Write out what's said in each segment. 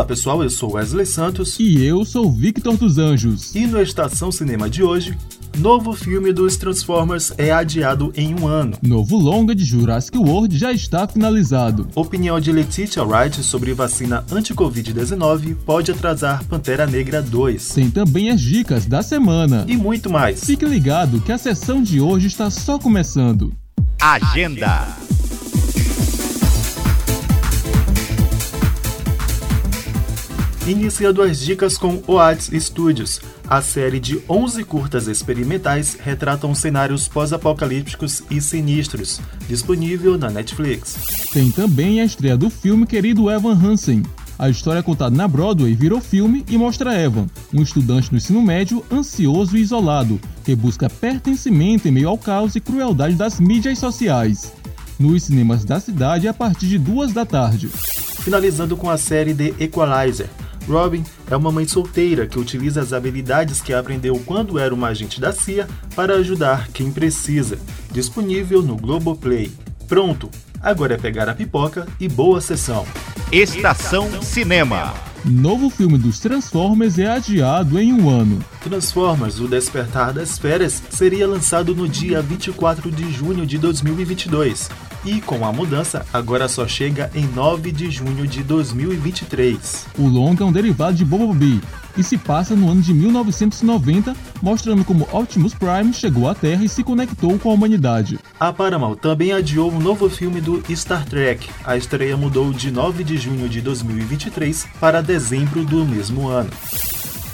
Olá pessoal, eu sou Wesley Santos E eu sou Victor dos Anjos. e no Estação Cinema de hoje, novo filme dos Transformers é adiado em um ano. Novo longa de Jurassic World já está finalizado. Opinião de Letitia Wright sobre vacina anti-Covid-19 pode atrasar Pantera Negra 2. Tem também as dicas da semana. E muito mais. Fique ligado que a sessão de hoje está só começando. Agenda. Iniciando as dicas com OATS Studios. A série de 11 curtas experimentais retratam cenários pós-apocalípticos e sinistros, disponível na Netflix. Tem também a estreia do filme Querido Evan Hansen. A história contada na Broadway virou filme e mostra Evan, um estudante do ensino médio ansioso e isolado, que busca pertencimento em meio ao caos e crueldade das mídias sociais. Nos cinemas da cidade a partir de duas da tarde. Finalizando com a série The Equalizer. Robin é uma mãe solteira que utiliza as habilidades que aprendeu quando era uma agente da CIA para ajudar quem precisa. Disponível no Globoplay. Pronto! Agora é pegar a pipoca e boa sessão. Estação Cinema. Novo filme dos Transformers é adiado em um ano. Transformers: O Despertar das Férias seria lançado no dia 24 de junho de 2022 e, com a mudança, agora só chega em 9 de junho de 2023. O longa é um derivado de Bumblebee e se passa no ano de 1990, mostrando como Optimus Prime chegou à Terra e se conectou com a humanidade. A Paramount também adiou um novo filme do Star Trek. A estreia mudou de 9 de junho de 2023 para dezembro do mesmo ano.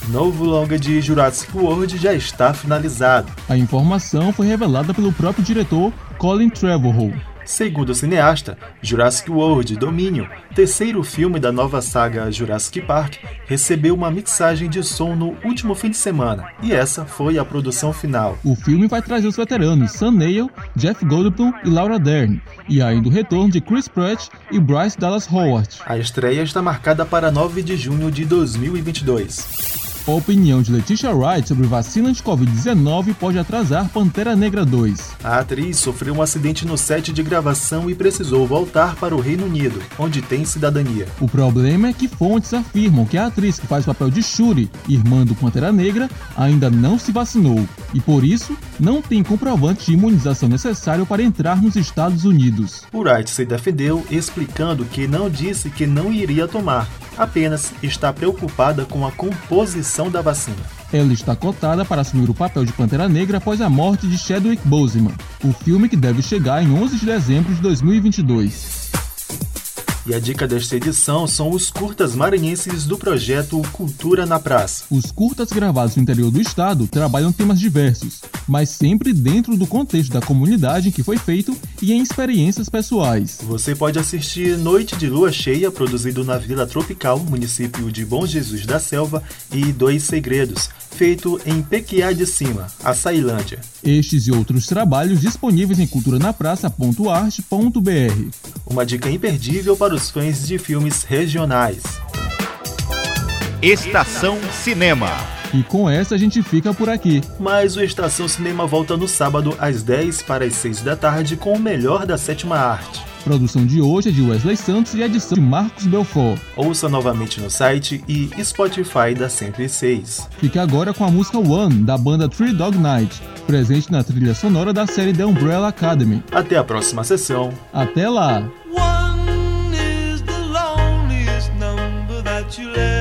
Novo longa de Jurassic World já está finalizado. A informação foi revelada pelo próprio diretor Colin Trevorrow. Segundo o cineasta, Jurassic World Dominion, terceiro filme da nova saga Jurassic Park, recebeu uma mixagem de som no último fim de semana, e essa foi a produção final. O filme vai trazer os veteranos Sam Neill, Jeff Goldblum e Laura Dern, e ainda o retorno de Chris Pratt e Bryce Dallas Howard. A estreia está marcada para 9 de junho de 2022. A opinião de Letitia Wright sobre vacina de Covid-19 pode atrasar Pantera Negra 2. A atriz sofreu um acidente no set de gravação e precisou voltar para o Reino Unido, onde tem cidadania. O problema é que fontes afirmam que a atriz que faz o papel de Shuri, irmã do Pantera Negra, ainda não se vacinou e por isso não tem comprovante de imunização necessário para entrar nos Estados Unidos. Wright se defendeu explicando que não disse que não iria tomar, apenas está preocupada com a composição da vacina. Ela está cotada para assumir o papel de Pantera Negra após a morte de Chadwick Boseman, o filme que deve chegar em 11 de dezembro de 2022. E a dica desta edição são os curtas maranhenses do projeto Cultura na Praça. Os curtas gravados no interior do estado trabalham temas diversos, mas sempre dentro do contexto da comunidade em que foi feito e em experiências pessoais. Você pode assistir Noite de Lua Cheia, produzido na Vila Tropical, município de Bom Jesus da Selva, e Dois Segredos, feito em Pequiá de Cima, Açailândia. Estes e outros trabalhos disponíveis em culturanapraça.arte.br. Uma dica imperdível para os fãs de filmes regionais. Estação Cinema. E com essa a gente fica por aqui. Mas o Estação Cinema volta no sábado às 10 para as 6 da tarde com o melhor da sétima arte. Produção de hoje é de Wesley Santos e a edição de Marcos Belfort. Ouça novamente no site e Spotify da 106. Fique agora com a música One, da banda Three Dog Night, presente na trilha sonora da série The Umbrella Academy. Até a próxima sessão. Até lá! One is the loneliest number that you'll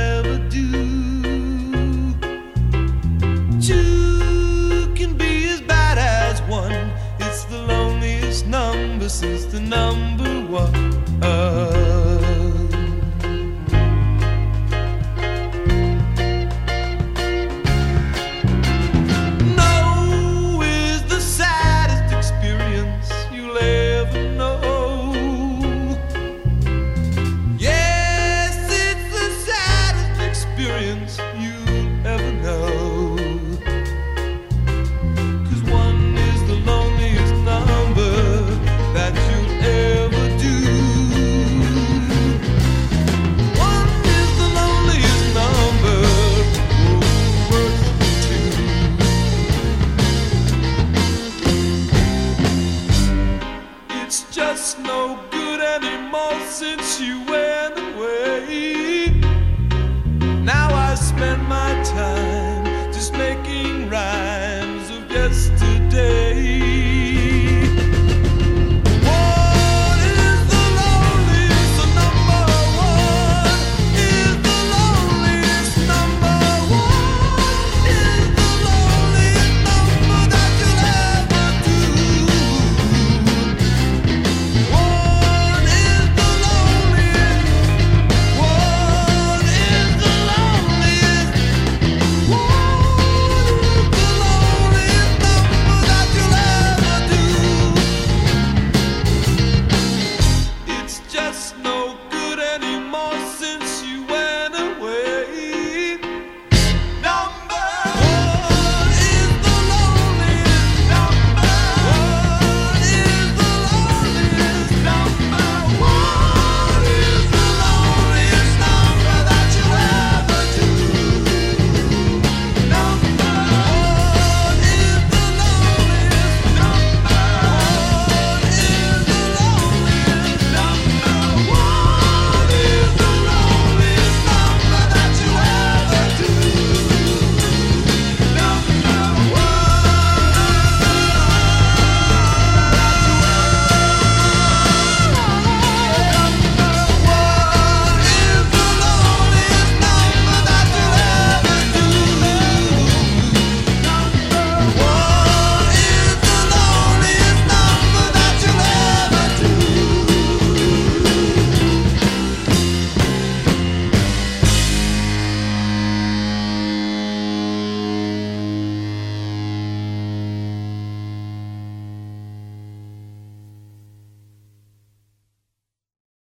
it's no good anymore since you went away. Now I spend my time.